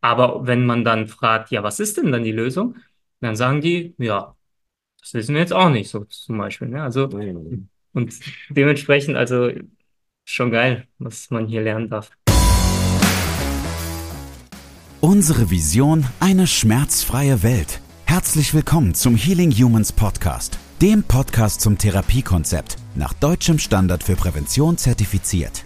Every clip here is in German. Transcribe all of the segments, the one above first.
Aber wenn man dann fragt, ja, was ist denn dann die Lösung? Dann sagen die, ja, das wissen wir jetzt auch nicht, so zum Beispiel. Ne? Also, und dementsprechend, also schon geil, was man hier lernen darf. Unsere Vision, eine schmerzfreie Welt. Herzlich willkommen zum Healing Humans Podcast, dem Podcast zum Therapiekonzept, nach deutschem Standard für Prävention zertifiziert.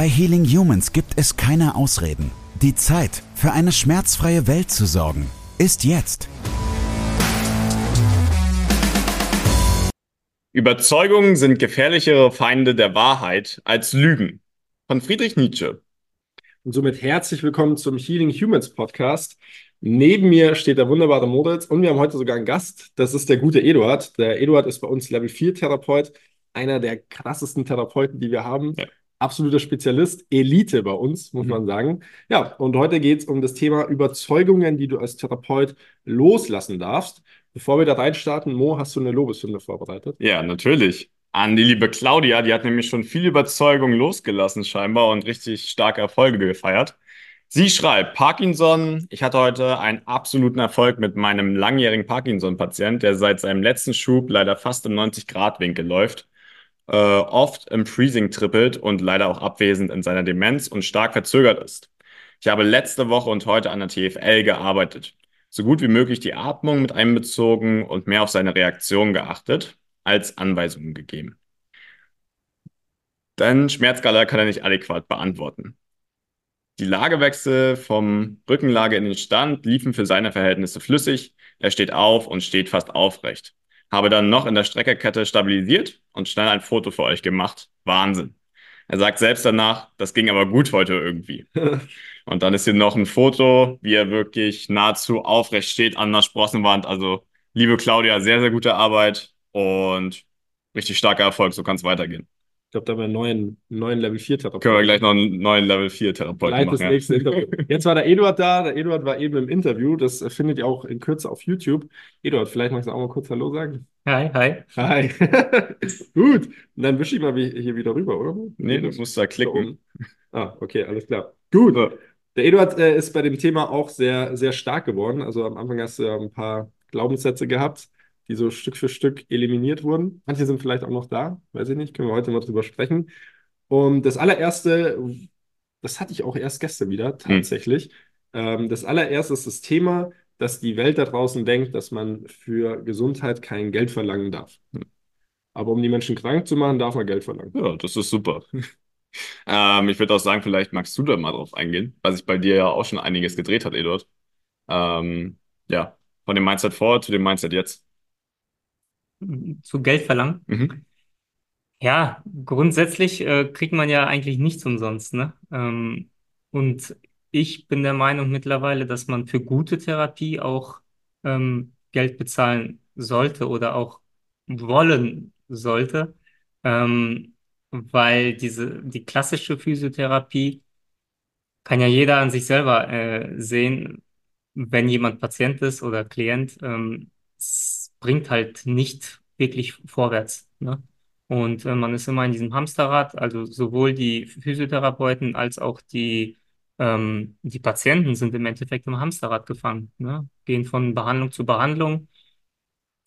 Bei Healing Humans gibt es keine Ausreden. Die Zeit, für eine schmerzfreie Welt zu sorgen, ist jetzt. Überzeugungen sind gefährlichere Feinde der Wahrheit als Lügen. Von Friedrich Nietzsche. Und somit herzlich willkommen zum Healing Humans Podcast. Neben mir steht der wunderbare Moritz und wir haben heute sogar einen Gast. Das ist der gute Eduard. Der Eduard ist bei uns Level 4 Therapeut, einer der krassesten Therapeuten, die wir haben. Ja absoluter Spezialist, Elite bei uns, muss mhm. man sagen. Ja, und heute geht es um das Thema Überzeugungen, die du als Therapeut loslassen darfst. Bevor wir da reinstarten, Mo, hast du eine Lobeshymne vorbereitet? Ja, natürlich. An die liebe Claudia, die hat nämlich schon viel Überzeugung losgelassen scheinbar und richtig starke Erfolge gefeiert. Sie schreibt, Parkinson, ich hatte heute einen absoluten Erfolg mit meinem langjährigen Parkinson-Patient, der seit seinem letzten Schub leider fast im 90-Grad-Winkel läuft äh, oft im Freezing trippelt und leider auch abwesend in seiner Demenz und stark verzögert ist. Ich habe letzte Woche und heute an der TFL gearbeitet, so gut wie möglich die Atmung mit einbezogen und mehr auf seine Reaktion geachtet, als Anweisungen gegeben. Denn Schmerzskala kann er nicht adäquat beantworten. Die Lagewechsel vom Rückenlage in den Stand liefen für seine Verhältnisse flüssig. Er steht auf und steht fast aufrecht habe dann noch in der Streckerkette stabilisiert und schnell ein Foto für euch gemacht. Wahnsinn. Er sagt selbst danach, das ging aber gut heute irgendwie. und dann ist hier noch ein Foto, wie er wirklich nahezu aufrecht steht an der Sprossenwand. Also, liebe Claudia, sehr, sehr gute Arbeit und richtig starker Erfolg. So kann es weitergehen. Ich glaube, da haben wir einen neuen, neuen Level 4 Therapeuten. Können wir gleich noch einen neuen Level 4 Therapeuten machen. Das ja. nächste Interview. Jetzt war der Eduard da. Der Eduard war eben im Interview. Das findet ihr auch in Kürze auf YouTube. Eduard, vielleicht magst du auch mal kurz Hallo sagen. Hi, hi. Hi. Gut. Und dann wische ich mal hier wieder rüber, oder? Nee, du musst da klicken. Ah, okay, alles klar. Gut. Der Eduard äh, ist bei dem Thema auch sehr, sehr stark geworden. Also am Anfang hast du ja ein paar Glaubenssätze gehabt die so Stück für Stück eliminiert wurden. Manche sind vielleicht auch noch da, weiß ich nicht, können wir heute mal drüber sprechen. Und das allererste, das hatte ich auch erst gestern wieder, hm. tatsächlich. Mhm. das allererste ist das Thema, dass die Welt da draußen denkt, dass man für Gesundheit kein Geld verlangen darf. Mhm. Aber um die Menschen krank zu machen, darf man Geld verlangen. Ja, das ist super. ähm, ich würde auch sagen, vielleicht magst du da mal drauf eingehen, weil sich bei dir ja auch schon einiges gedreht hat, Eduard. Ähm, ja, von dem Mindset vor zu dem Mindset jetzt zu Geld verlangen. Mhm. Ja, grundsätzlich äh, kriegt man ja eigentlich nichts umsonst, ne? Ähm, und ich bin der Meinung mittlerweile, dass man für gute Therapie auch ähm, Geld bezahlen sollte oder auch wollen sollte, ähm, weil diese die klassische Physiotherapie kann ja jeder an sich selber äh, sehen, wenn jemand Patient ist oder Klient. Ähm, bringt halt nicht wirklich vorwärts. Ne? Und äh, man ist immer in diesem Hamsterrad, also sowohl die Physiotherapeuten als auch die, ähm, die Patienten sind im Endeffekt im Hamsterrad gefangen, ne? gehen von Behandlung zu Behandlung.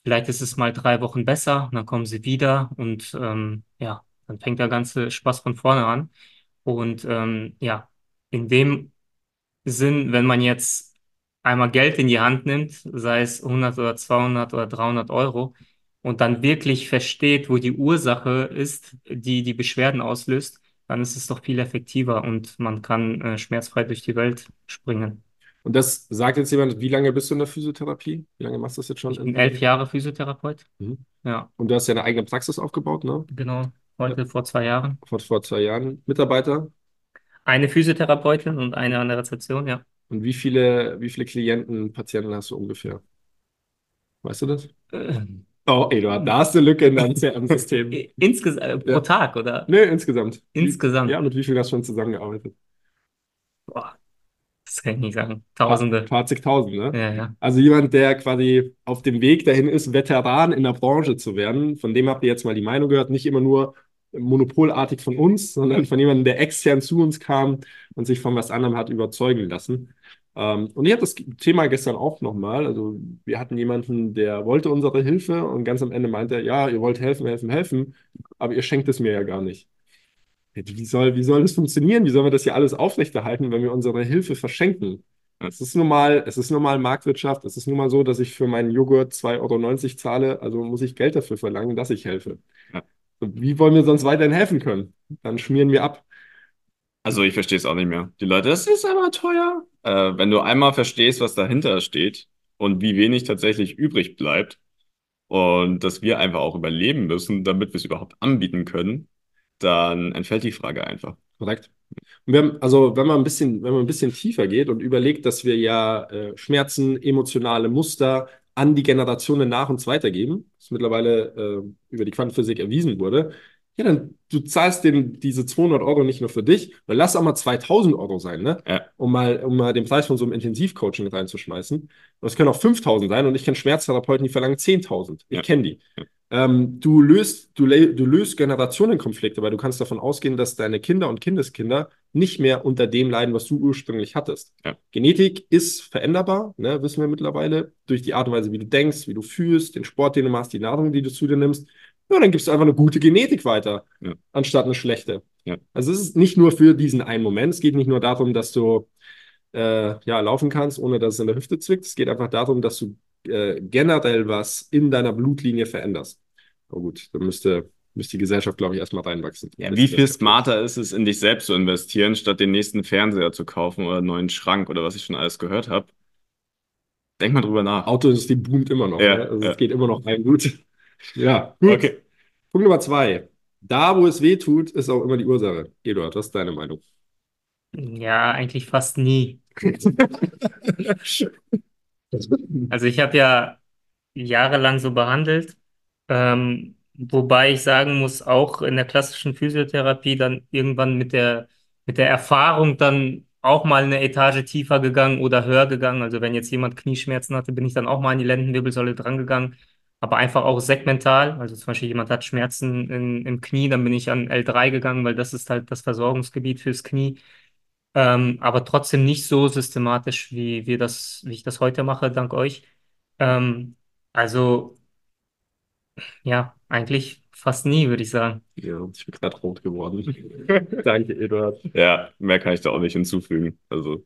Vielleicht ist es mal drei Wochen besser, dann kommen sie wieder und ähm, ja, dann fängt der ganze Spaß von vorne an. Und ähm, ja, in dem Sinn, wenn man jetzt einmal Geld in die Hand nimmt, sei es 100 oder 200 oder 300 Euro, und dann wirklich versteht, wo die Ursache ist, die die Beschwerden auslöst, dann ist es doch viel effektiver und man kann äh, schmerzfrei durch die Welt springen. Und das sagt jetzt jemand, wie lange bist du in der Physiotherapie? Wie lange machst du das jetzt schon? Ich bin elf Jahre Physiotherapeut. Mhm. Ja. Und du hast ja eine eigene Praxis aufgebaut, ne? Genau, heute ja. vor zwei Jahren. Vor, vor zwei Jahren. Mitarbeiter? Eine Physiotherapeutin und eine an der Rezeption, ja. Und wie viele, wie viele Klienten, Patienten hast du ungefähr? Weißt du das? Ähm, Oh, Eduard, da hast du eine Lücke in deinem CRM-System. Insgesamt äh, pro Ja. Tag, oder? Nee, insgesamt. Insgesamt. Ja, mit wie viel hast du schon zusammengearbeitet? Boah, das kann ich nicht sagen. Ein Tausende. paar zigtausend, ne? Ja, ja. Also jemand, der quasi auf dem Weg dahin ist, Veteran in der Branche zu werden, von dem habt ihr jetzt mal die Meinung gehört, nicht immer nur monopolartig von uns, sondern von jemandem, der extern zu uns kam und sich von was anderem hat überzeugen lassen. Ähm, und ich hatte das Thema gestern auch nochmal. Also wir hatten jemanden, der wollte unsere Hilfe und ganz am Ende meinte er, ja, ihr wollt helfen, helfen, helfen, aber ihr schenkt es mir ja gar nicht. Wie soll, wie soll das funktionieren? Wie sollen wir das hier alles aufrechterhalten, wenn wir unsere Hilfe verschenken? Es ist nun mal, es ist nun mal Marktwirtschaft. Es ist nun mal so, dass ich für meinen Joghurt 2,90 Euro zahle, also muss ich Geld dafür verlangen, dass ich helfe. Ja. Wie wollen wir sonst weiterhin helfen können? Dann schmieren wir ab. Also ich verstehe es auch nicht mehr. Die Leute, das ist aber teuer. Äh, wenn du einmal verstehst, was dahinter steht und wie wenig tatsächlich übrig bleibt und dass wir einfach auch überleben müssen, damit wir es überhaupt anbieten können, dann entfällt die Frage einfach. Korrekt. Und wir haben, also wenn man ein bisschen, wenn man ein bisschen tiefer geht und überlegt, dass wir ja äh, Schmerzen, emotionale Muster an die Generationen nach uns weitergeben, was mittlerweile äh, über die Quantenphysik erwiesen wurde, ja, dann du zahlst den, diese 200 Euro nicht nur für dich, weil lass auch mal 2000 Euro sein, ne? Ja. Um mal, um mal den Preis von so einem Intensivcoaching reinzuschmeißen. Und das können auch 5000 sein und ich kenne Schmerztherapeuten, die verlangen 10.000. Ich Ja. kenne die. Ja. Ähm, du löst, du, du löst Generationenkonflikte, weil du kannst davon ausgehen, dass deine Kinder und Kindeskinder nicht mehr unter dem leiden, was du ursprünglich hattest. Ja. Genetik ist veränderbar, ne, wissen wir mittlerweile, durch die Art und Weise, wie du denkst, wie du fühlst, den Sport, den du machst, die Nahrung, die du zu dir nimmst. Ja, dann gibst du einfach eine gute Genetik weiter, Ja. anstatt eine schlechte. Ja. Also es ist nicht nur für diesen einen Moment. Es geht nicht nur darum, dass du äh, ja, laufen kannst, ohne dass es in der Hüfte zwickt. Es geht einfach darum, dass du äh, generell was in deiner Blutlinie veränderst. Aber gut, dann müsste, müsste die Gesellschaft, glaube ich, erstmal reinwachsen. Ja, wie viel smarter ist es, in dich selbst zu investieren, statt den nächsten Fernseher zu kaufen oder einen neuen Schrank oder was ich schon alles gehört habe? Denk mal drüber nach. Autoindustrie boomt immer noch. Ja, ne? Also ja. es geht immer noch rein gut. Ja, gut. Okay. Punkt Nummer zwei. Da, wo es weh tut, ist auch immer die Ursache. Eduard, was ist deine Meinung? Ja, eigentlich fast nie. Also ich habe ja jahrelang so behandelt, ähm, wobei ich sagen muss, auch in der klassischen Physiotherapie dann irgendwann mit der, mit der Erfahrung dann auch mal eine Etage tiefer gegangen oder höher gegangen. Also wenn jetzt jemand Knieschmerzen hatte, bin ich dann auch mal an die Lendenwirbelsäule drangegangen, aber einfach auch segmental. Also zum Beispiel jemand hat Schmerzen in, im Knie, dann bin ich an L3 gegangen, weil das ist halt das Versorgungsgebiet fürs Knie. Ähm, aber trotzdem nicht so systematisch, wie wir das, wie ich das heute mache, dank euch. Ähm, also, ja, eigentlich fast nie, würde ich sagen. Ja, ich bin gerade rot geworden. Danke, Eduard. Ja, mehr kann ich da auch nicht hinzufügen. Also,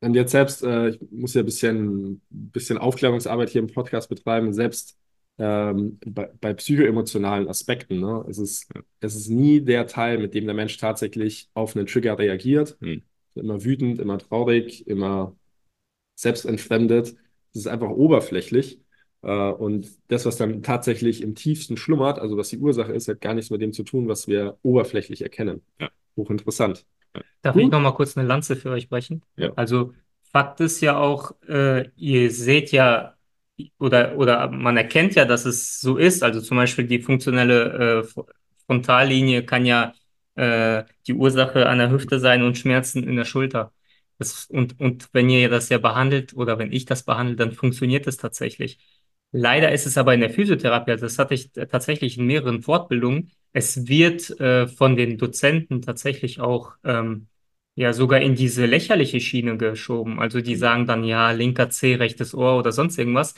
Und jetzt selbst, äh, ich muss ja ein bisschen, bisschen Aufklärungsarbeit hier im Podcast betreiben, selbst ähm, bei, bei psychoemotionalen Aspekten. Ne? Es ist, es ist nie der Teil, mit dem der Mensch tatsächlich auf einen Trigger reagiert. Hm. Immer wütend, immer traurig, immer selbstentfremdet. Es ist einfach oberflächlich. Äh, und das, was dann tatsächlich im tiefsten schlummert, also was die Ursache ist, hat gar nichts mit dem zu tun, was wir oberflächlich erkennen. Ja. Hochinteressant. Darf Gut. ich noch mal kurz eine Lanze für euch brechen? Ja. Also Fakt ist ja auch, äh, ihr seht ja oder, oder man erkennt ja, dass es so ist. Also zum Beispiel die funktionelle äh, Fr- Frontallinie kann ja äh, die Ursache an der Hüfte sein und Schmerzen in der Schulter. Das, und, und wenn ihr das ja behandelt oder wenn ich das behandle, dann funktioniert es tatsächlich. Leider ist es aber in der Physiotherapie, also das hatte ich tatsächlich in mehreren Fortbildungen, es wird äh, von den Dozenten tatsächlich auch ähm, ja sogar in diese lächerliche Schiene geschoben. Also die sagen dann, ja, linker Zeh, rechtes Ohr oder sonst irgendwas.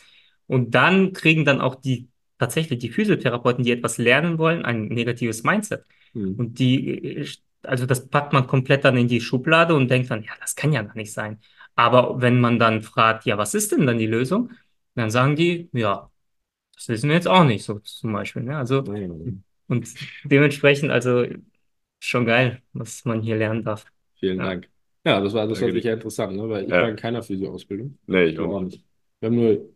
Und dann kriegen dann auch die tatsächlich die Physiotherapeuten, die etwas lernen wollen, ein negatives Mindset. Hm. Und die, äh, also das packt man komplett dann in die Schublade und denkt dann, ja, das kann ja gar nicht sein. Aber wenn man dann fragt, ja, was ist denn dann die Lösung? Dann sagen die, ja, das wissen wir jetzt auch nicht, so zum Beispiel. Ne? Also, und dementsprechend, also schon geil, was man hier lernen darf. Vielen Ja. Dank. Ja, das war, das Danke sicher interessant, ne? weil ich Ja. war in keiner Physio-Ausbildung. nee, ich auch nicht. wir haben nur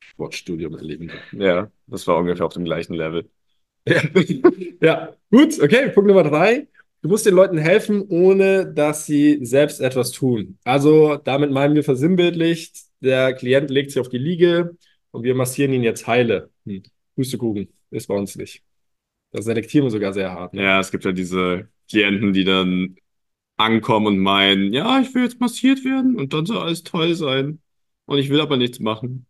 Sportstudium erleben. Ja, das war ungefähr auf dem gleichen Level. Ja. ja, gut, okay, Punkt Nummer drei. du musst den Leuten helfen, ohne dass sie selbst etwas tun. Also damit meinen wir versinnbildlicht, der Klient legt sich auf die Liege und wir massieren ihn jetzt heile. Hm. Pustekuchen ist bei uns nicht. Das selektieren wir sogar sehr hart. Ne? Ja, es gibt ja diese Klienten, die dann ankommen und meinen, ja, ich will jetzt massiert werden und dann soll alles toll sein. Und ich will aber nichts machen.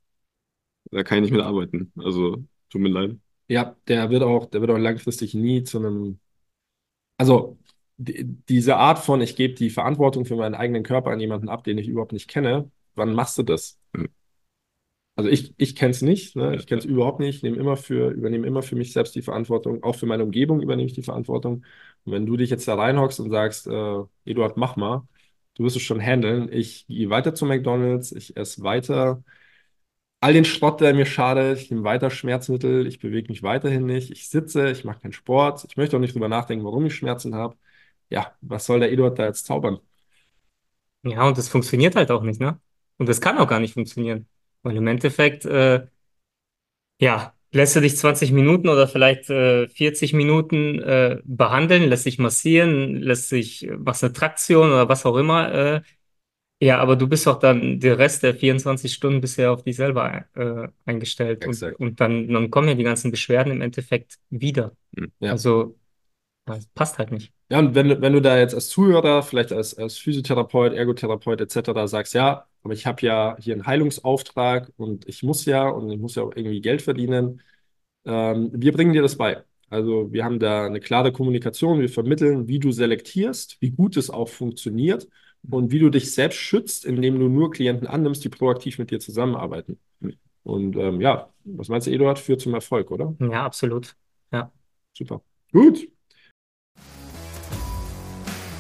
Da kann ich nicht mit arbeiten. Also, tut mir leid. Ja, der wird auch, der wird auch langfristig nie zu einem, also die, diese Art von, ich gebe die Verantwortung für meinen eigenen Körper an jemanden ab, den ich überhaupt nicht kenne, wann machst du das? Hm. Also ich, ich kenne es nicht, ne? ich kenne es überhaupt nicht, ich nehme immer für, übernehme immer für mich selbst die Verantwortung, auch für meine Umgebung übernehme ich die Verantwortung. Und wenn du dich jetzt da reinhockst und sagst, äh, Eduard, mach mal, du wirst es schon handeln. Ich gehe weiter zu McDonalds, ich esse weiter all den Schrott, der mir schadet, ich nehme weiter Schmerzmittel, ich bewege mich weiterhin nicht, ich sitze, ich mache keinen Sport, ich möchte auch nicht drüber nachdenken, warum ich Schmerzen habe. Ja, was soll der Eduard da jetzt zaubern? Ja, und das funktioniert halt auch nicht, ne? Und das kann auch gar nicht funktionieren. Weil im Endeffekt, äh, ja, lässt du dich 20 Minuten oder vielleicht äh, 40 Minuten äh, behandeln, lässt sich massieren, lässt sich, was eine Traktion oder was auch immer äh, ja, aber du bist doch dann der Rest der 24 Stunden bisher auf dich selber äh, eingestellt. Und, und dann, dann kommen ja die ganzen Beschwerden im Endeffekt wieder. Hm. Ja. Also, das passt halt nicht. Ja, und wenn, wenn du da jetzt als Zuhörer, vielleicht als, als Physiotherapeut, Ergotherapeut etc. sagst, ja, aber ich habe ja hier einen Heilungsauftrag und ich muss ja und ich muss ja auch irgendwie Geld verdienen, ähm, wir bringen dir das bei. Also wir haben da eine klare Kommunikation, wir vermitteln, wie du selektierst, wie gut es auch funktioniert und wie du dich selbst schützt, indem du nur Klienten annimmst, die proaktiv mit dir zusammenarbeiten. Und ähm, ja, was meinst du, Eduard, führt zum Erfolg, oder? Ja, absolut. Ja. Super. Gut.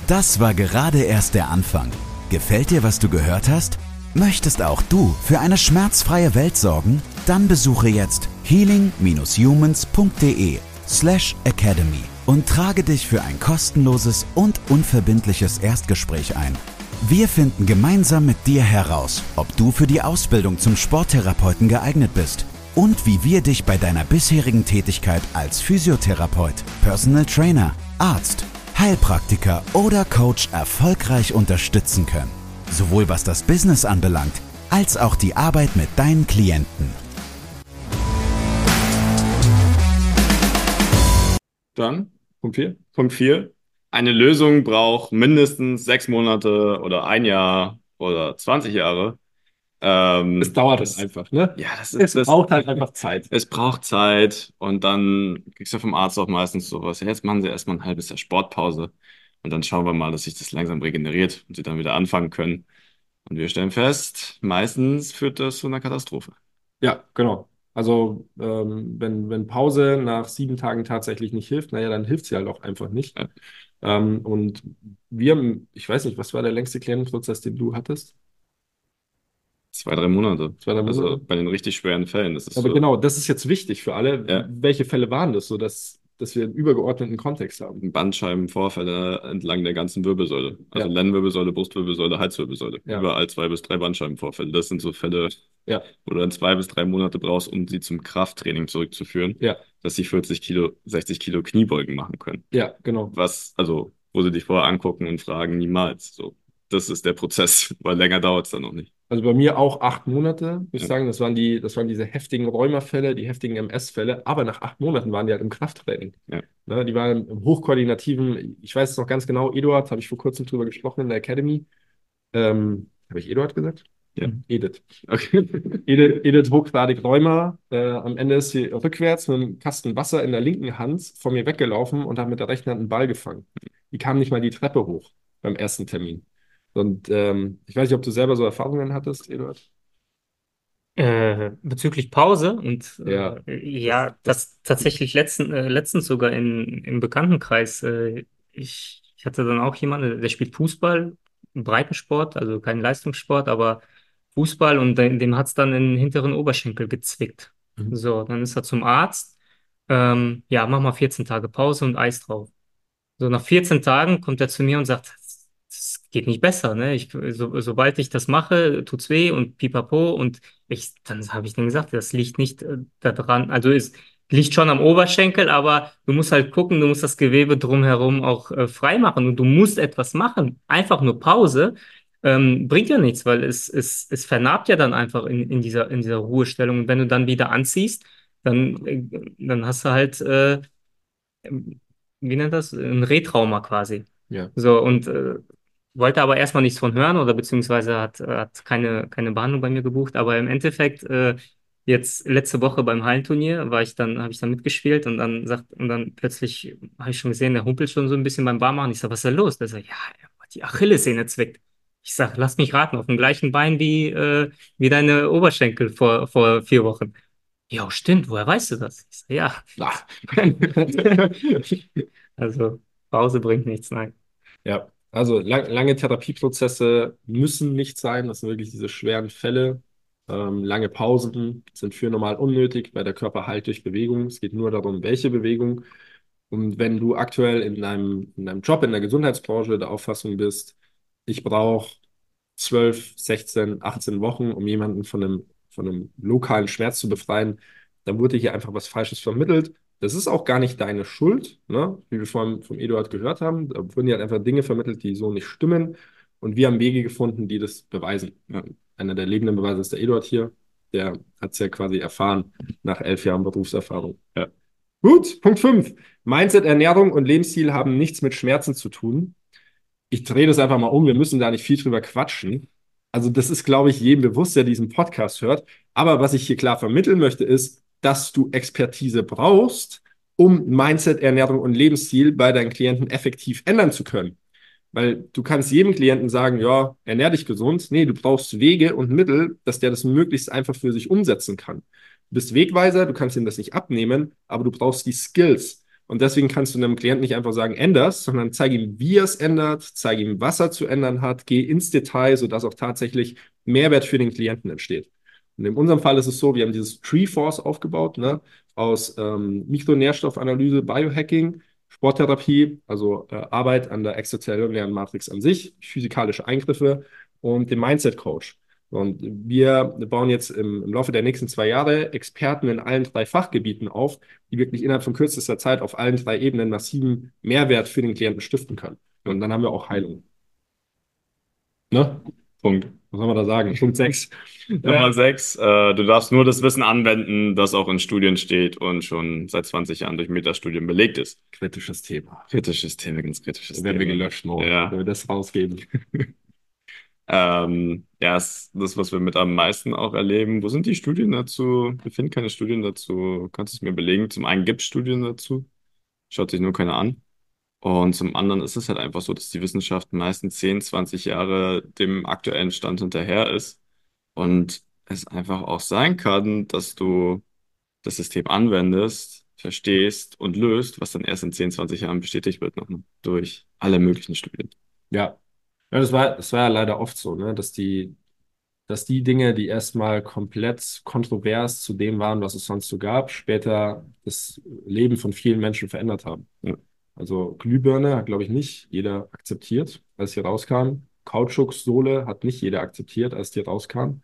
Das war gerade erst der Anfang. Gefällt dir, was du gehört hast? Möchtest auch du für eine schmerzfreie Welt sorgen? Dann besuche jetzt healing-humans.de slash academy und trage dich für ein kostenloses und unverbindliches Erstgespräch ein. Wir finden gemeinsam mit dir heraus, ob du für die Ausbildung zum Sporttherapeuten geeignet bist und wie wir dich bei deiner bisherigen Tätigkeit als Physiotherapeut, Personal Trainer, Arzt, Heilpraktiker oder Coach erfolgreich unterstützen können. Sowohl was das Business anbelangt, als auch die Arbeit mit deinen Klienten. Dann Punkt 4. Punkt 4. Eine Lösung braucht mindestens sechs Monate oder ein Jahr oder 20 Jahre. Ähm, es dauert das, einfach, ne? Ja, das ist. Es das, braucht halt einfach Zeit. Es braucht Zeit und dann kriegst du vom Arzt auch meistens sowas. Ja, jetzt machen sie erstmal ein halbes Jahr Sportpause und dann schauen wir mal, dass sich das langsam regeneriert und sie dann wieder anfangen können. Und wir stellen fest, meistens führt das zu einer Katastrophe. Ja, genau. Also ähm, wenn, wenn Pause nach sieben Tagen tatsächlich nicht hilft, naja, dann hilft sie halt auch einfach nicht. Ja. Ähm, und wir, ich weiß nicht, was war der längste Klientenprozess, den du hattest? Zwei, drei Monate. Zwei, drei Monate. Also bei den richtig schweren Fällen. Das ist Aber so, genau, das ist jetzt wichtig für alle. Ja. Welche Fälle waren das, so dass, dass wir einen übergeordneten Kontext haben? Bandscheibenvorfälle entlang der ganzen Wirbelsäule. Also Ja. Lendenwirbelsäule, Brustwirbelsäule, Halswirbelsäule. Ja. Überall zwei bis drei Bandscheibenvorfälle. Das sind so Fälle, Ja. wo du dann zwei bis drei Monate brauchst, um sie zum Krafttraining zurückzuführen, Ja, dass sie 40 Kilo, 60 Kilo Kniebeugen machen können. ja, genau. Was, also, wo sie dich vorher angucken und fragen, niemals. So, das ist der Prozess, weil länger dauert es dann noch nicht. Also bei mir auch acht Monate, muss ich sagen. Das waren die, das waren diese heftigen Rheumafälle, die heftigen MS-Fälle. Aber nach acht Monaten waren die halt im Krafttraining. Ja. Ne, die waren im hochkoordinativen, ich weiß es noch ganz genau, Eduard, habe ich vor kurzem drüber gesprochen in der Academy. Ähm, habe ich Eduard gesagt? Ja. Edith. Okay. Edith, Edith hochgradig Rheuma. Äh, am Ende ist sie rückwärts mit einem Kasten Wasser in der linken Hand von mir weggelaufen und hat mit der rechten Hand einen Ball gefangen. Die kam nicht mal die Treppe hoch beim ersten Termin. Und ähm, ich weiß nicht, ob du selber so Erfahrungen hattest, Eduard. Äh, bezüglich Pause und äh, Ja. ja, das tatsächlich letzten, äh, letztens sogar in, im Bekanntenkreis. Äh, ich, ich hatte dann auch jemanden, der spielt Fußball, Breitensport, also kein Leistungssport, aber Fußball und dem, dem hat es dann in den hinteren Oberschenkel gezwickt. Mhm. So, dann ist er zum Arzt. Ähm, ja, mach mal 14 Tage Pause und Eis drauf. So, nach 14 Tagen kommt er zu mir und sagt, es geht nicht besser, ne? Ich, so, sobald ich das mache, tut's weh und pipapo und ich, dann habe ich dann gesagt, das liegt nicht äh, daran, also es liegt schon am Oberschenkel, aber du musst halt gucken, du musst das Gewebe drumherum auch äh, frei machen und du musst etwas machen. Einfach nur Pause ähm, bringt ja nichts, weil es, es, es vernarbt ja dann einfach in, in dieser, in dieser Ruhestellung. Und wenn du dann wieder anziehst, dann, äh, dann hast du halt, äh, wie nennt das? Ein Retrauma quasi. Ja. So, und äh, wollte aber erstmal nichts von hören oder beziehungsweise hat, hat keine, keine Behandlung bei mir gebucht. Aber im Endeffekt, äh, jetzt letzte Woche beim Hallenturnier war ich dann, habe ich dann mitgespielt und dann sagt, und dann plötzlich habe ich schon gesehen, der humpelt schon so ein bisschen beim Barmachen. Ich sage, was ist da los? Der sagt, ja, die Achillessehne zwickt. Ich sage, lass mich raten, auf dem gleichen Bein wie, äh, wie deine Oberschenkel vor, vor vier Wochen. Ja, stimmt, woher weißt du das? Ich sage, ja. also, Pause bringt nichts, nein. Ja, also lang, lange Therapieprozesse müssen nicht sein. Das sind wirklich diese schweren Fälle. Ähm, lange Pausen sind für normal unnötig, weil der Körper heilt durch Bewegung. Es geht nur darum, welche Bewegung. Und wenn du aktuell in deinem, in deinem Job in der Gesundheitsbranche der Auffassung bist, ich brauche 12, 16, 18 Wochen, um jemanden von einem, von einem lokalen Schmerz zu befreien, dann wurde hier einfach was Falsches vermittelt. Das ist auch gar nicht deine Schuld, ne? wie wir vorhin vom Eduard gehört haben. Da wurden ja halt einfach Dinge vermittelt, die so nicht stimmen. Und wir haben Wege gefunden, die das beweisen. Ja. Einer der lebenden Beweise ist der Eduard hier. Der hat es ja quasi erfahren nach elf Jahren Berufserfahrung. Ja. Gut, Punkt 5. Mindset, Ernährung und Lebensstil haben nichts mit Schmerzen zu tun ich drehe das einfach mal um, wir müssen da nicht viel drüber quatschen. Also das ist, glaube ich, jedem bewusst, der diesen Podcast hört. Aber was ich hier klar vermitteln möchte, ist, dass du Expertise brauchst, um Mindset, Ernährung und Lebensstil bei deinen Klienten effektiv ändern zu können. Weil du kannst jedem Klienten sagen, ja, ernähr dich gesund. Nee, du brauchst Wege und Mittel, dass der das möglichst einfach für sich umsetzen kann. Du bist Wegweiser, du kannst ihm das nicht abnehmen, aber du brauchst die Skills. Und deswegen kannst du einem Klienten nicht einfach sagen, änderst, sondern zeige ihm, wie er es ändert, zeige ihm, was er zu ändern hat, geh ins Detail, sodass auch tatsächlich Mehrwert für den Klienten entsteht. Und in unserem Fall ist es so, wir haben dieses Tree Force aufgebaut, ne, aus ähm, Mikronährstoffanalyse, Biohacking, Sporttherapie, also äh, Arbeit an der extrazellulären Matrix an sich, physikalische Eingriffe und dem Mindset Coach. Und wir bauen jetzt im, im, Laufe der nächsten zwei Jahre Experten in allen drei Fachgebieten auf, die wirklich innerhalb von kürzester Zeit auf allen drei Ebenen massiven Mehrwert für den Klienten stiften können. Und dann haben wir auch Heilung. Ne? Punkt. Was soll man da sagen? Punkt 6. Nummer 6. Äh, du darfst nur das Wissen anwenden, das auch in Studien steht und schon seit 20 Jahren durch Metastudien belegt ist. Kritisches Thema. Kritisches Thema, ganz kritisches Thema. Werden wir gelöscht morgen, ja. wenn wir das rausgeben. Ähm, ja, ist das, was wir mit am meisten auch erleben. Wo sind die Studien dazu? Wir finden keine Studien dazu. Kannst du es mir belegen? Zum einen gibt es Studien dazu, schaut sich nur keiner an. Und zum anderen ist es halt einfach so, dass die Wissenschaft meistens 10, 20 Jahre dem aktuellen Stand hinterher ist. Und es einfach auch sein kann, dass du das System anwendest, verstehst und löst, was dann erst in 10, 20 Jahren bestätigt wird noch ne? durch alle möglichen Studien. Ja, ja, das war, das war ja leider oft so, ne? dass die, dass die Dinge, die erstmal komplett kontrovers zu dem waren, was es sonst so gab, später das Leben von vielen Menschen verändert haben. Ja. Also Glühbirne hat, glaube ich, nicht jeder akzeptiert, als sie rauskam. Kautschuksohle hat nicht jeder akzeptiert, als die rauskam.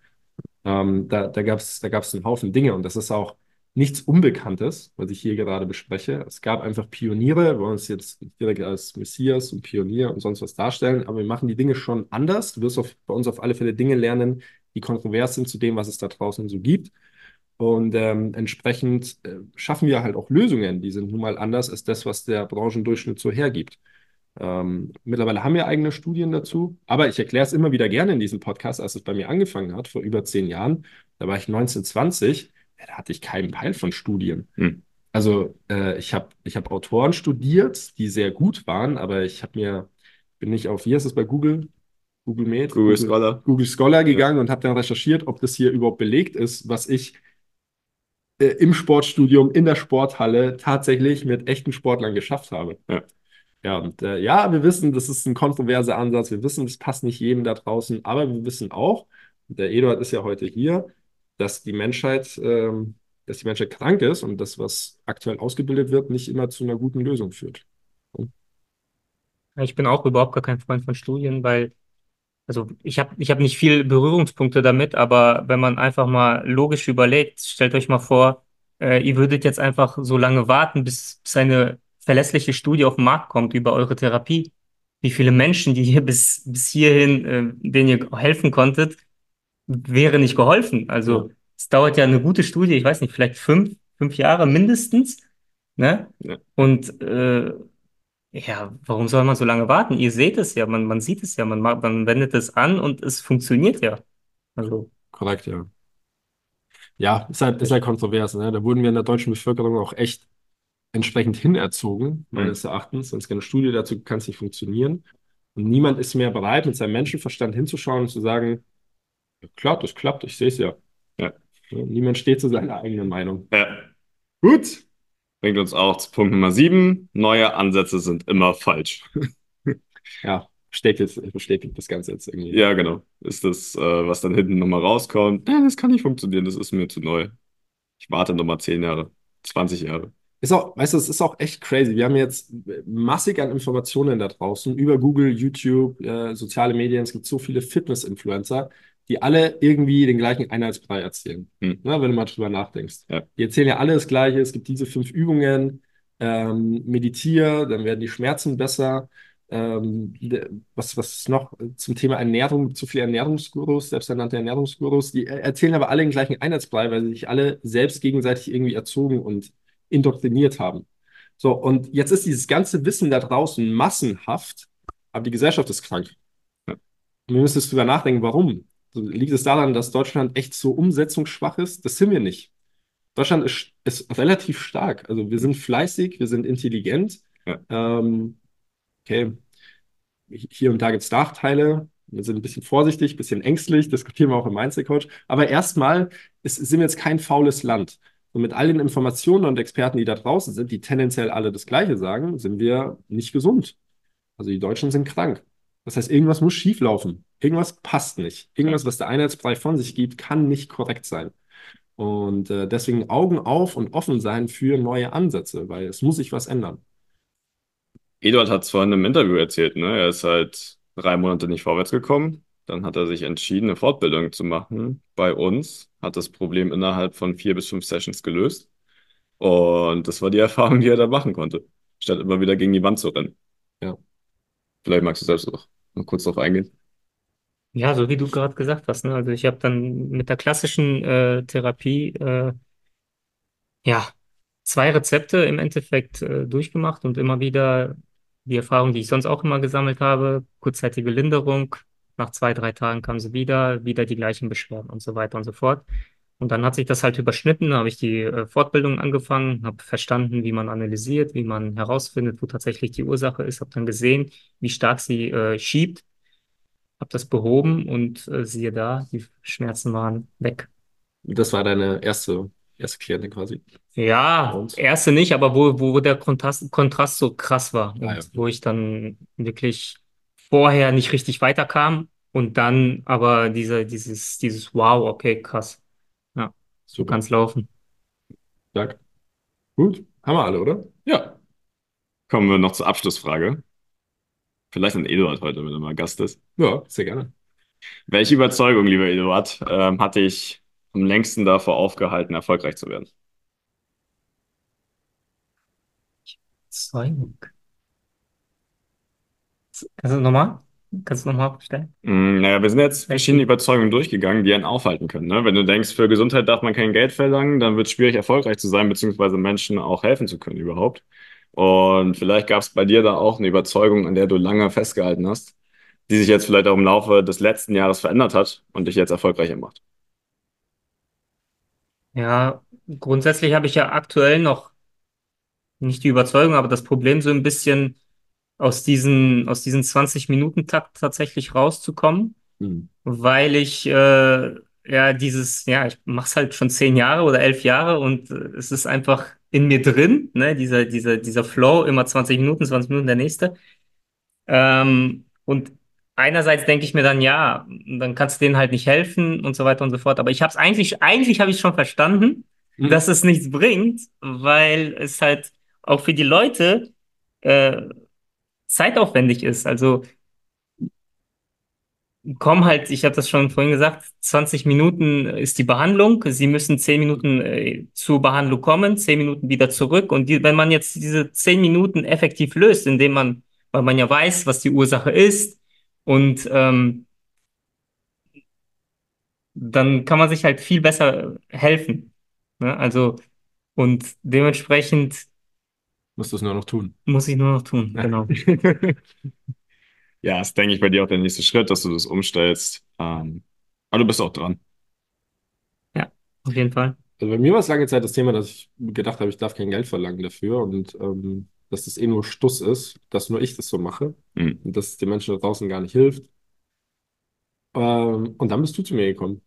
Ähm, da da gab es da gab's einen Haufen Dinge und das ist auch nichts Unbekanntes, was ich hier gerade bespreche. Es gab einfach Pioniere, wir wollen uns jetzt direkt als Messias und Pionier und sonst was darstellen, aber wir machen die Dinge schon anders. Du wirst auf, bei uns auf alle Fälle Dinge lernen, die kontrovers sind zu dem, was es da draußen so gibt. Und ähm, entsprechend äh, schaffen wir halt auch Lösungen, die sind nun mal anders als das, was der Branchendurchschnitt so hergibt. Ähm, mittlerweile haben wir eigene Studien dazu, aber ich erkläre es immer wieder gerne in diesem Podcast, als es bei mir angefangen hat, vor über zehn Jahren. Da war ich 1920 ja, da hatte ich keinen Peil von Studien. Hm. Also äh, ich habe ich hab Autoren studiert, die sehr gut waren, aber ich habe mir, bin nicht auf, wie heißt es bei Google? Google Med? Google, Google Scholar. Google Scholar gegangen ja. und habe dann recherchiert, ob das hier überhaupt belegt ist, was ich äh, im Sportstudium, in der Sporthalle tatsächlich mit echten Sportlern geschafft habe. Ja. Ja, und äh, ja, wir wissen, das ist ein kontroverser Ansatz. Wir wissen, das passt nicht jedem da draußen, aber wir wissen auch, der Eduard ist ja heute hier, dass die Menschheit, ähm, dass die Menschheit krank ist und das, was aktuell ausgebildet wird, nicht immer zu einer guten Lösung führt. Ich bin auch überhaupt gar kein Freund von Studien, weil, also ich habe ich hab nicht viel Berührungspunkte damit, aber wenn man einfach mal logisch überlegt, stellt euch mal vor, äh, ihr würdet jetzt einfach so lange warten, bis, bis eine verlässliche Studie auf den Markt kommt über eure Therapie. Wie viele Menschen, die hier bis, bis hierhin, äh, denen ihr helfen konntet, wäre nicht geholfen. Also es dauert ja eine gute Studie, ich weiß nicht, vielleicht fünf, fünf Jahre mindestens. Ne? Ja. Und äh, ja, warum soll man so lange warten? Ihr seht es ja, man, man sieht es ja, man, ma- man wendet es an und es funktioniert ja. Also, Korrekt, ja. Ja, ist halt, ist halt kontrovers, ne? Da wurden wir in der deutschen Bevölkerung auch echt entsprechend hinerzogen, meines Erachtens. Wenn es keine Studie dazu kann es nicht funktionieren. Und niemand ist mehr bereit, mit seinem Menschenverstand hinzuschauen und zu sagen, ja, klar, das klappt, ich sehe es ja. Ja. Ja, Niemand steht zu seiner eigenen Meinung. Ja. Gut. Bringt uns auch zu Punkt Nummer sieben. Neue Ansätze sind immer falsch. Ja, bestätigt, bestätigt das Ganze jetzt irgendwie. Ja, genau. Ist das, äh, was dann hinten nochmal rauskommt? Ja, das kann nicht funktionieren, das ist mir zu neu. Ich warte nochmal zehn Jahre, 20 Jahre. Ist auch, weißt du, es ist auch echt crazy. Wir haben jetzt massig an Informationen da draußen über Google, YouTube, äh, soziale Medien. Es gibt so viele Fitness-Influencer, die alle irgendwie den gleichen Einheitsbrei erzählen. Hm. Ne, wenn du mal drüber nachdenkst. Ja. Die erzählen ja alle das Gleiche. Es gibt diese fünf Übungen. Ähm, meditiere, dann werden die Schmerzen besser. Ähm, was, was ist noch zum Thema Ernährung? Zu viele Ernährungsgurus, selbsternannte Ernährungsgurus, die er- erzählen aber alle den gleichen Einheitsbrei, weil sie sich alle selbst gegenseitig irgendwie erzogen und indoktriniert haben. So, und jetzt ist dieses ganze Wissen da draußen massenhaft, aber die Gesellschaft ist krank. Ja. Und wir müssen jetzt drüber nachdenken, warum. Liegt es daran, dass Deutschland echt so umsetzungsschwach ist? Das sind wir nicht. Deutschland ist, ist relativ stark. Also wir sind fleißig, wir sind intelligent. Ja. Ähm, okay, hier und da gibt es Nachteile. Wir sind ein bisschen vorsichtig, ein bisschen ängstlich, diskutieren wir auch im Mindset-Coach. Aber erstmal ist, sind wir jetzt kein faules Land. Und mit all den Informationen und Experten, die da draußen sind, die tendenziell alle das Gleiche sagen, sind wir nicht gesund. Also die Deutschen sind krank. Das heißt, irgendwas muss schieflaufen. Irgendwas passt nicht. Irgendwas, was der Einheitsbrei von sich gibt, kann nicht korrekt sein. Und äh, deswegen Augen auf und offen sein für neue Ansätze, weil es muss sich was ändern. Eduard hat es vorhin im Interview erzählt, ne? Er ist halt drei Monate nicht vorwärts gekommen. Dann hat er sich entschieden, eine Fortbildung zu machen bei uns, hat das Problem innerhalb von vier bis fünf Sessions gelöst. Und das war die Erfahrung, die er da machen konnte, statt immer wieder gegen die Wand zu rennen. Ja. Vielleicht magst du selbst noch, noch kurz darauf eingehen. ja, so wie du gerade gesagt hast, ne? Also ich habe dann mit der klassischen äh, Therapie äh, ja zwei Rezepte im Endeffekt äh, durchgemacht und immer wieder die Erfahrung, die ich sonst auch immer gesammelt habe, kurzzeitige Linderung, nach zwei, drei Tagen kam sie wieder, wieder die gleichen Beschwerden und so weiter und so fort. Und dann hat sich das halt überschnitten, da habe ich die äh, Fortbildung angefangen, habe verstanden, wie man analysiert, wie man herausfindet, wo tatsächlich die Ursache ist, habe dann gesehen, wie stark sie äh, schiebt, habe das behoben und äh, siehe da, die Schmerzen waren weg. Das war deine erste, erste Klientin quasi. Ja, Und? erste nicht, aber wo, wo der Kontrast, Kontrast so krass war und Ah, ja. wo ich dann wirklich vorher nicht richtig weiterkam und dann aber diese, dieses, dieses Wow, okay, krass, so Super. kann's laufen. Stark. Gut. Haben wir alle, oder? Ja. Kommen wir noch zur Abschlussfrage. Vielleicht an Eduard heute, wenn er mal Gast ist. Ja, sehr gerne. Welche Überzeugung, lieber Eduard, ähm, hat dich am längsten davor aufgehalten, erfolgreich zu werden? Zeugung. Kannst du nochmal? Kannst du nochmal stellen? Mm, Naja, wir sind jetzt verschiedene Überzeugungen durchgegangen, die einen aufhalten können. Ne? Wenn du denkst, für Gesundheit darf man kein Geld verlangen, dann wird es schwierig, erfolgreich zu sein, beziehungsweise Menschen auch helfen zu können überhaupt. Und vielleicht gab es bei dir da auch eine Überzeugung, an der du lange festgehalten hast, die sich jetzt vielleicht auch im Laufe des letzten Jahres verändert hat und dich jetzt erfolgreicher macht. Ja, grundsätzlich habe ich ja aktuell noch nicht die Überzeugung, aber das Problem so ein bisschen aus diesen, aus diesen 20-Minuten-Takt tatsächlich rauszukommen, Hm. weil ich äh, ja dieses, ja, ich mache es halt schon zehn Jahre oder elf Jahre und äh, es ist einfach in mir drin, ne, dieser, dieser, dieser Flow, immer 20 Minuten, 20 Minuten der nächste. Ähm, und einerseits denke ich mir dann, ja, dann kannst du denen halt nicht helfen und so weiter und so fort. Aber ich habe es eigentlich, eigentlich habe ich schon verstanden, Mhm. dass es nichts bringt, weil es halt auch für die Leute äh, zeitaufwendig ist. Also kommen halt, ich habe das schon vorhin gesagt, 20 Minuten ist die Behandlung. Sie müssen 10 Minuten äh, zur Behandlung kommen, 10 Minuten wieder zurück. Und die, wenn man jetzt diese 10 Minuten effektiv löst, indem man, weil man ja weiß, was die Ursache ist, und ähm, dann kann man sich halt viel besser helfen. Ne? Also, und dementsprechend Musst du es nur noch tun. muss ich nur noch tun. Genau. Ja, ist, denke ich, bei dir auch der nächste Schritt, dass du das umstellst. Ähm, aber du bist auch dran. Ja, auf jeden Fall. Also bei mir war es lange Zeit das Thema, dass ich gedacht habe, ich darf kein Geld verlangen dafür und ähm, dass das eh nur Stuss ist, dass nur ich das so mache Mhm. und dass es den Menschen da draußen gar nicht hilft. Ähm, und dann bist du zu mir gekommen.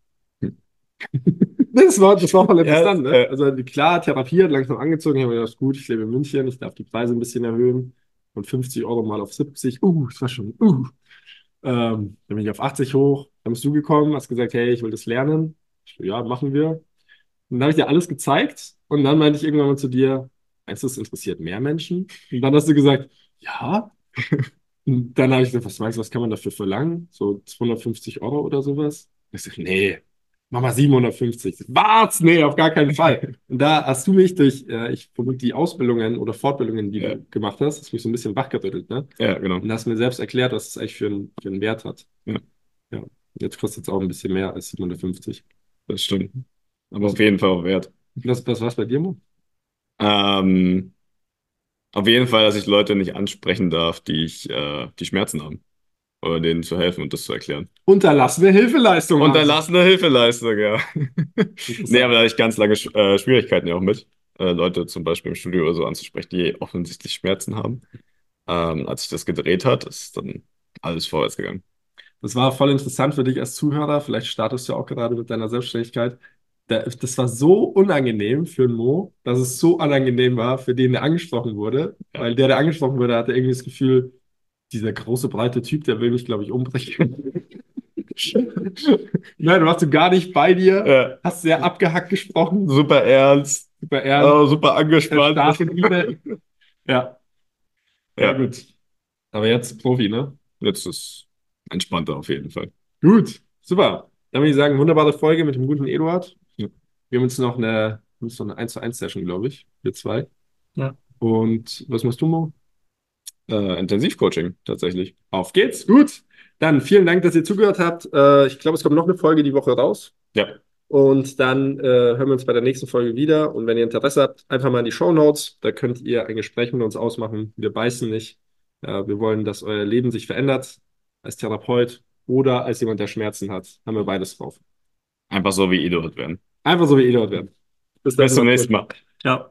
Das war, das war voll Ja, interessant, ne? äh, Also klar, Therapie hat langsam angezogen. Ich habe mir gedacht, gut, ich lebe in München, ich darf die Preise ein bisschen erhöhen. Von 50 Euro mal auf 70. Uh, das war schon, uh. Ähm, dann bin ich auf 80 hoch. Dann bist du gekommen, hast gesagt, hey, ich will das lernen. So, ja, machen wir. Und dann habe ich dir alles gezeigt. Und dann meinte ich irgendwann mal zu dir, meinst du, das interessiert mehr Menschen? Und dann hast du gesagt, ja. Und dann habe ich gesagt, was meinst du, was kann man dafür verlangen? So 250 Euro oder sowas? Und ich sage, nee, mach mal 750. Was? Nee, auf gar keinen Fall. Und da hast du mich durch, äh, ich vermute, die Ausbildungen oder Fortbildungen, die Ja. du gemacht hast, hast mich so ein bisschen wachgerüttelt, ne? Ja, genau. Und hast mir selbst erklärt, was es eigentlich für, einen- für einen Wert hat. Ja. Ja. Jetzt kostet es auch ein bisschen mehr als 750. Das stimmt. Aber auf jeden Fall auch wert. Was, was war's bei dir, Mo? Ähm, auf jeden Fall, dass ich Leute nicht ansprechen darf, die ich, äh, die Schmerzen haben. Oder denen zu helfen und das zu erklären. Unterlassene Hilfeleistung. Unterlassene Hilfeleistung, ja. Nee, aber da hatte ich ganz lange äh, Schwierigkeiten ja auch mit, äh, Leute zum Beispiel im Studio oder so anzusprechen, die offensichtlich Schmerzen haben. Ähm, als sich das gedreht hat, ist dann alles vorwärts gegangen. Das war voll interessant für dich als Zuhörer. Vielleicht startest du ja auch gerade mit deiner Selbstständigkeit. Da- Das war so unangenehm für Mo, dass es so unangenehm war für den, der angesprochen wurde. Ja. Weil der, der angesprochen wurde, hatte irgendwie das Gefühl, dieser große, breite Typ, der will mich, glaube ich, umbrechen. Nein, du warst du gar nicht bei dir, Ja, hast sehr abgehackt gesprochen, super ernst, super ernst, oh, super angespannt. Ja, ja, Ja, gut. Aber jetzt Profi, ne? jetzt ist entspannter auf jeden Fall. Gut, super. Dann würde ich sagen, wunderbare Folge mit dem guten Eduard. Ja. Wir haben uns noch eine, uns noch eine 1 zu 1 Session, glaube ich, wir zwei. Ja. Und was machst du, Mo? Äh, Intensivcoaching tatsächlich. Auf geht's. Gut. Dann vielen Dank, dass ihr zugehört habt. Äh, ich glaube, es kommt noch eine Folge die Woche raus. Ja, Und dann äh, hören wir uns bei der nächsten Folge wieder. Und wenn ihr Interesse habt, einfach mal in die Show Notes. Da könnt ihr ein Gespräch mit uns ausmachen. Wir beißen nicht. Äh, wir wollen, dass euer Leben sich verändert. Als Therapeut oder als jemand, der Schmerzen hat. Haben wir beides drauf. einfach so wie Eduard werden. Einfach so wie Eduard werden. Bis dann. Bis zum nächsten Mal. Ciao.